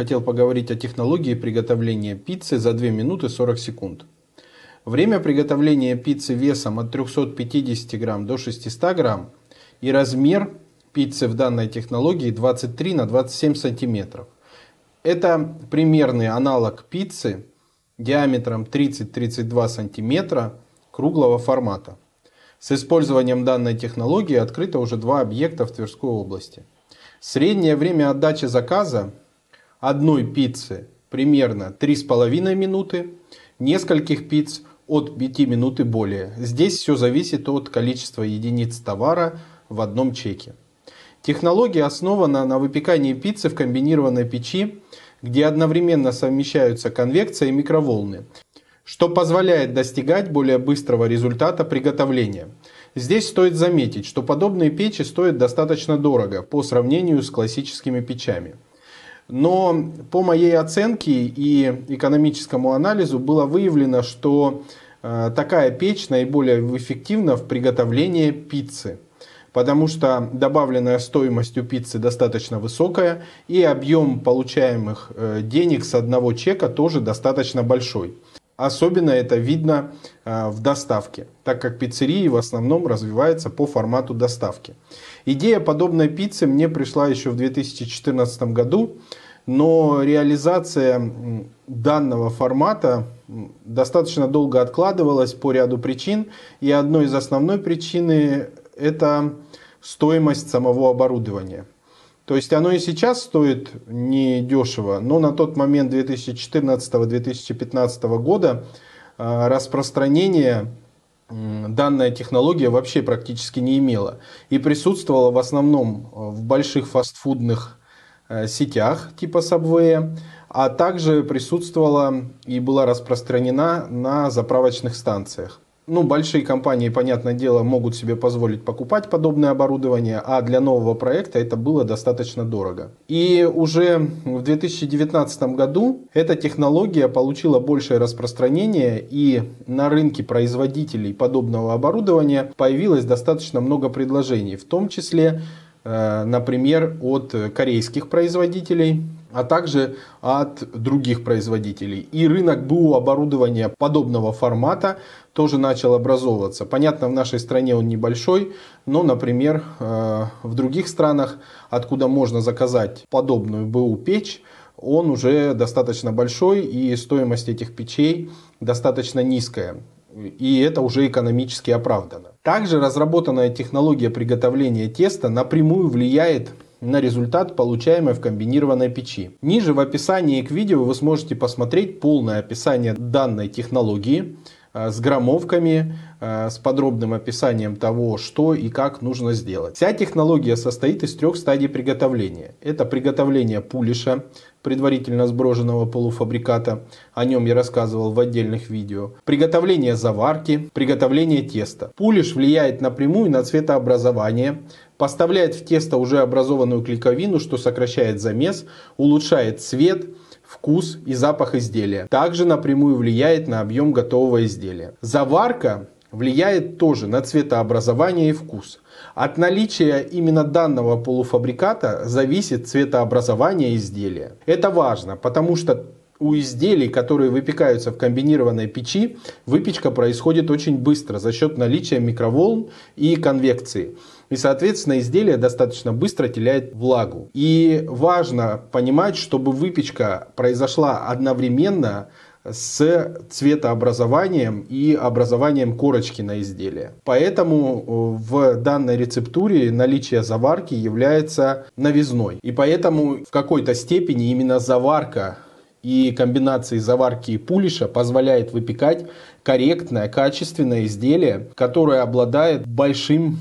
хотел поговорить о технологии приготовления пиццы за 2 минуты 40 секунд. Время приготовления пиццы весом от 350 грамм до 600 грамм и размер пиццы в данной технологии 23 на 27 сантиметров. Это примерный аналог пиццы диаметром 30-32 сантиметра круглого формата. С использованием данной технологии открыто уже два объекта в Тверской области. Среднее время отдачи заказа одной пиццы примерно 3,5 минуты, нескольких пиц от 5 минут и более. Здесь все зависит от количества единиц товара в одном чеке. Технология основана на выпекании пиццы в комбинированной печи, где одновременно совмещаются конвекция и микроволны, что позволяет достигать более быстрого результата приготовления. Здесь стоит заметить, что подобные печи стоят достаточно дорого по сравнению с классическими печами. Но по моей оценке и экономическому анализу было выявлено, что э, такая печь наиболее эффективна в приготовлении пиццы. Потому что добавленная стоимость у пиццы достаточно высокая и объем получаемых э, денег с одного чека тоже достаточно большой. Особенно это видно э, в доставке, так как пиццерии в основном развиваются по формату доставки. Идея подобной пиццы мне пришла еще в 2014 году, но реализация данного формата достаточно долго откладывалась по ряду причин. И одной из основной причины это стоимость самого оборудования. То есть оно и сейчас стоит не дешево, но на тот момент 2014-2015 года э, распространение данная технология вообще практически не имела и присутствовала в основном в больших фастфудных э, сетях типа Subway, а также присутствовала и была распространена на заправочных станциях. Ну, большие компании, понятное дело, могут себе позволить покупать подобное оборудование, а для нового проекта это было достаточно дорого. И уже в 2019 году эта технология получила большее распространение, и на рынке производителей подобного оборудования появилось достаточно много предложений, в том числе, э, например, от корейских производителей, а также от других производителей. И рынок БУ оборудования подобного формата тоже начал образовываться. Понятно, в нашей стране он небольшой, но, например, э, в других странах, откуда можно заказать подобную БУ печь, он уже достаточно большой и стоимость этих печей достаточно низкая. И это уже экономически оправдано. Также разработанная технология приготовления теста напрямую влияет на результат, получаемый в комбинированной печи. Ниже в описании к видео вы сможете посмотреть полное описание данной технологии с граммовками, э, с подробным описанием того, что и как нужно сделать. Вся технология состоит из трех стадий приготовления. Это приготовление пулиша, предварительно сброженного полуфабриката, о нем я рассказывал в отдельных видео. Приготовление заварки, приготовление теста. Пулиш влияет напрямую на цветообразование, поставляет в тесто уже образованную клейковину, что сокращает замес, улучшает цвет, вкус и запах изделия. Также напрямую влияет на объем готового изделия. Заварка влияет тоже на цветообразование и вкус. От наличия именно данного полуфабриката зависит цветообразование изделия. Это важно, потому что у изделий, которые выпекаются в комбинированной печи, выпечка происходит очень быстро за счет наличия микроволн и конвекции. И, соответственно, изделие достаточно быстро теряет влагу. И важно понимать, чтобы выпечка произошла одновременно с цветообразованием и образованием корочки на изделие. Поэтому э, в данной рецептуре наличие заварки является новизной. И поэтому в какой-то степени именно заварка и комбинации заварки и пулиша позволяет выпекать корректное, качественное изделие, которое обладает большим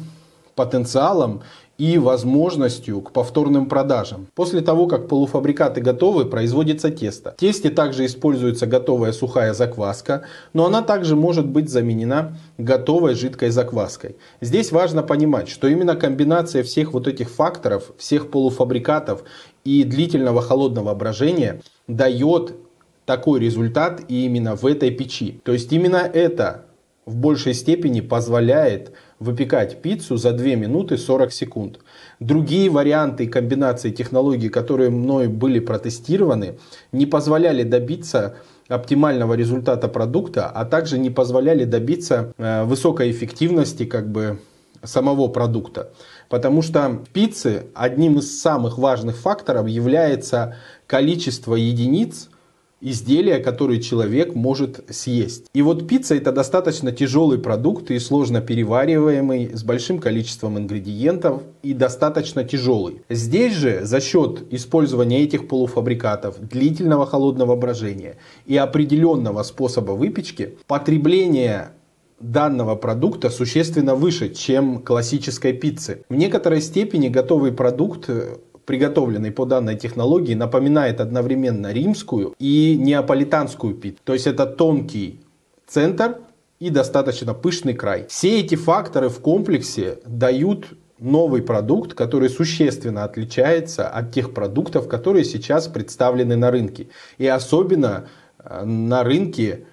потенциалом и возможностью к повторным продажам. После того, как полуфабрикаты готовы, производится тесто. В тесте также используется готовая сухая закваска, но она также может быть заменена готовой жидкой закваской. Здесь важно понимать, что именно комбинация всех вот этих факторов, всех полуфабрикатов и длительного холодного брожения дает такой результат и именно в этой печи. То есть именно это в большей степени позволяет выпекать пиццу за 2 минуты 40 секунд. Другие варианты и комбинации технологий, которые мной были протестированы, не позволяли добиться оптимального результата продукта, а также не позволяли добиться э, высокой эффективности как бы самого продукта. Потому что в пицце одним из самых важных факторов является количество единиц изделия, которые человек может съесть. И вот пицца это достаточно тяжелый продукт и сложно перевариваемый, с большим количеством ингредиентов и достаточно тяжелый. Здесь же за счет использования этих полуфабрикатов, длительного холодного брожения и определенного способа выпечки, потребление данного продукта существенно выше, чем классической пиццы. В некоторой степени готовый продукт приготовленный по данной технологии, напоминает одновременно римскую и неаполитанскую пиццу. То есть это тонкий центр и достаточно пышный край. Все эти факторы в комплексе дают новый продукт, который существенно отличается от тех продуктов, которые сейчас представлены на рынке. И особенно э, на рынке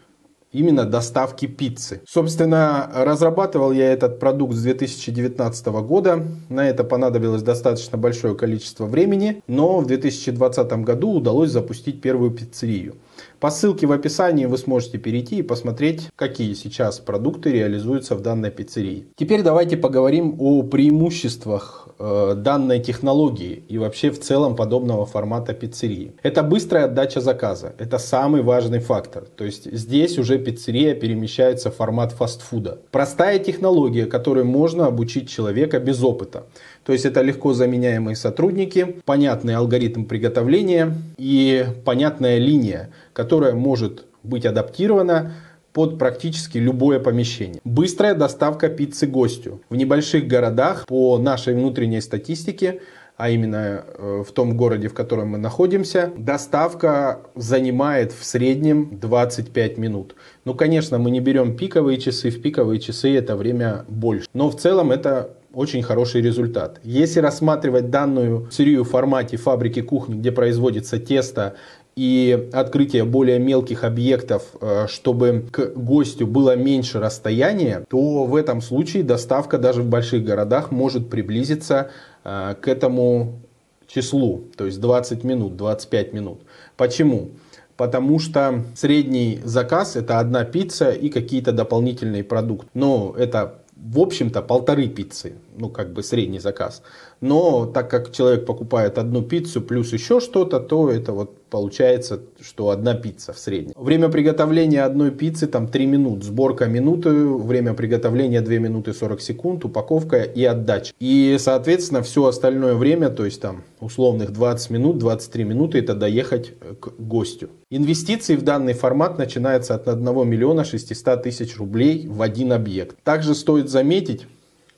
именно доставки пиццы. Собственно, разрабатывал я этот продукт с 2019 года. На это понадобилось достаточно большое количество времени, но в 2020 году удалось запустить первую пиццерию. По ссылке в описании вы сможете перейти и посмотреть, какие сейчас продукты реализуются в данной пиццерии. Теперь давайте поговорим о преимуществах э, данной технологии и вообще в целом подобного формата пиццерии. Это быстрая отдача заказа. Это самый важный фактор. То есть здесь уже пиццерия перемещается в формат фастфуда. Простая технология, которой можно обучить человека без опыта. То есть это легко заменяемые сотрудники, понятный алгоритм приготовления и понятная линия, которая может быть адаптирована под практически любое помещение. Быстрая доставка пиццы гостю. В небольших городах по нашей внутренней статистике а именно э, в том городе, в котором мы находимся, доставка занимает в среднем 25 минут. Ну, конечно, мы не берем пиковые часы, в пиковые часы это время больше. Но в целом это очень хороший результат. Если рассматривать данную серию в формате фабрики кухни, где производится тесто и открытие более мелких объектов, э, чтобы к гостю было меньше расстояния, то в этом случае доставка даже в больших городах может приблизиться э, к этому числу, то есть 20 минут, 25 минут. Почему? Потому что средний заказ это одна пицца и какие-то дополнительные продукты. Но это в общем-то полторы пиццы, ну как бы средний заказ. Но так как человек покупает одну пиццу плюс еще что-то, то это вот получается, что одна пицца в среднем. Время приготовления одной пиццы там 3 минут, сборка минуты, время приготовления 2 минуты 40 секунд, упаковка и отдача. И соответственно все остальное время, то есть там условных 20 минут, 23 минуты это доехать к гостю. Инвестиции в данный формат начинаются от 1 миллиона 600 тысяч рублей в один объект. Также стоит заметить,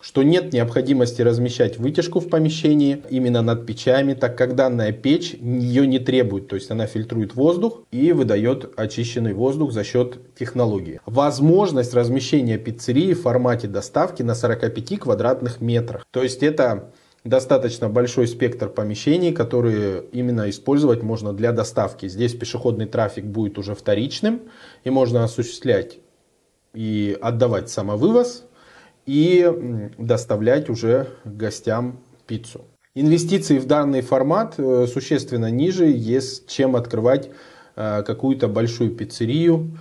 что нет необходимости размещать вытяжку в помещении именно над печами, так как данная печь ее не требует, то есть она фильтрует воздух и выдает очищенный воздух за счет технологии. Возможность размещения пиццерии в формате доставки на 45 квадратных метрах, то есть это достаточно большой спектр помещений, которые именно использовать можно для доставки. Здесь пешеходный трафик будет уже вторичным и можно осуществлять и отдавать самовывоз и доставлять уже гостям пиццу. Инвестиции в данный формат э, существенно ниже, чем открывать э, какую-то большую пиццерию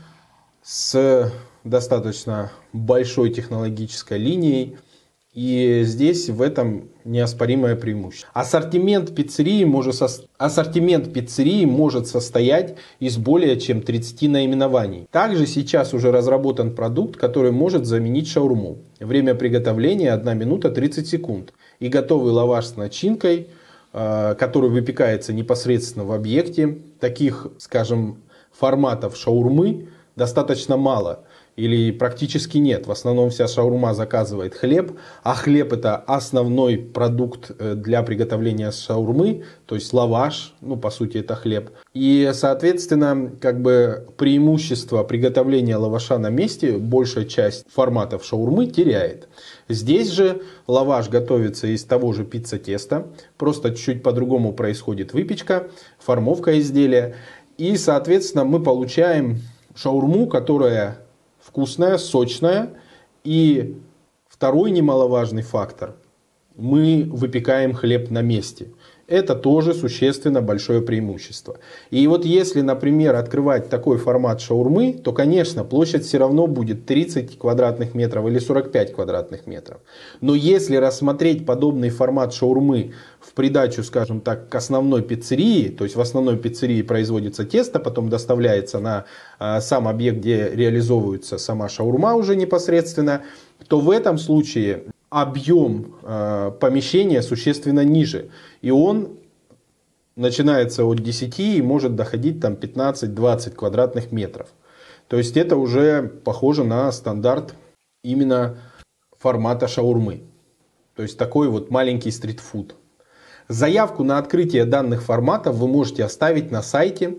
с достаточно большой технологической линией, и здесь в этом неоспоримое преимущество. Ассортимент пиццерии, может, со... Ассортимент пиццерии может состоять из более чем 30 наименований. Также сейчас уже разработан продукт, который может заменить шаурму. Время приготовления 1 минута 30 секунд. И готовый лаваш с начинкой, э, который выпекается непосредственно в объекте. Таких, скажем, форматов шаурмы достаточно мало или практически нет. В основном вся шаурма заказывает хлеб, а хлеб это основной продукт э, для приготовления шаурмы, то есть лаваш, ну по сути это хлеб. И соответственно как бы преимущество приготовления лаваша на месте большая часть форматов шаурмы теряет. Здесь же лаваш готовится из того же пицца теста, просто чуть-чуть по-другому происходит выпечка, формовка изделия. И соответственно мы получаем шаурму, которая вкусная, сочная и Второй немаловажный фактор. Мы выпекаем хлеб на месте. Это тоже существенно большое преимущество. И вот если, например, открывать такой формат шаурмы, то, конечно, площадь все равно будет 30 квадратных метров или 45 квадратных метров. Но если рассмотреть подобный формат шаурмы в придачу, скажем так, к основной пиццерии, то есть в основной пиццерии производится тесто, потом доставляется на а, сам объект, где реализовывается сама шаурма уже непосредственно, то в этом случае объем э, помещения существенно ниже. И он начинается от 10 и может доходить там 15-20 квадратных метров. То есть это уже похоже на стандарт именно формата шаурмы. То есть такой вот маленький стритфуд. Заявку на открытие данных форматов вы можете оставить на сайте.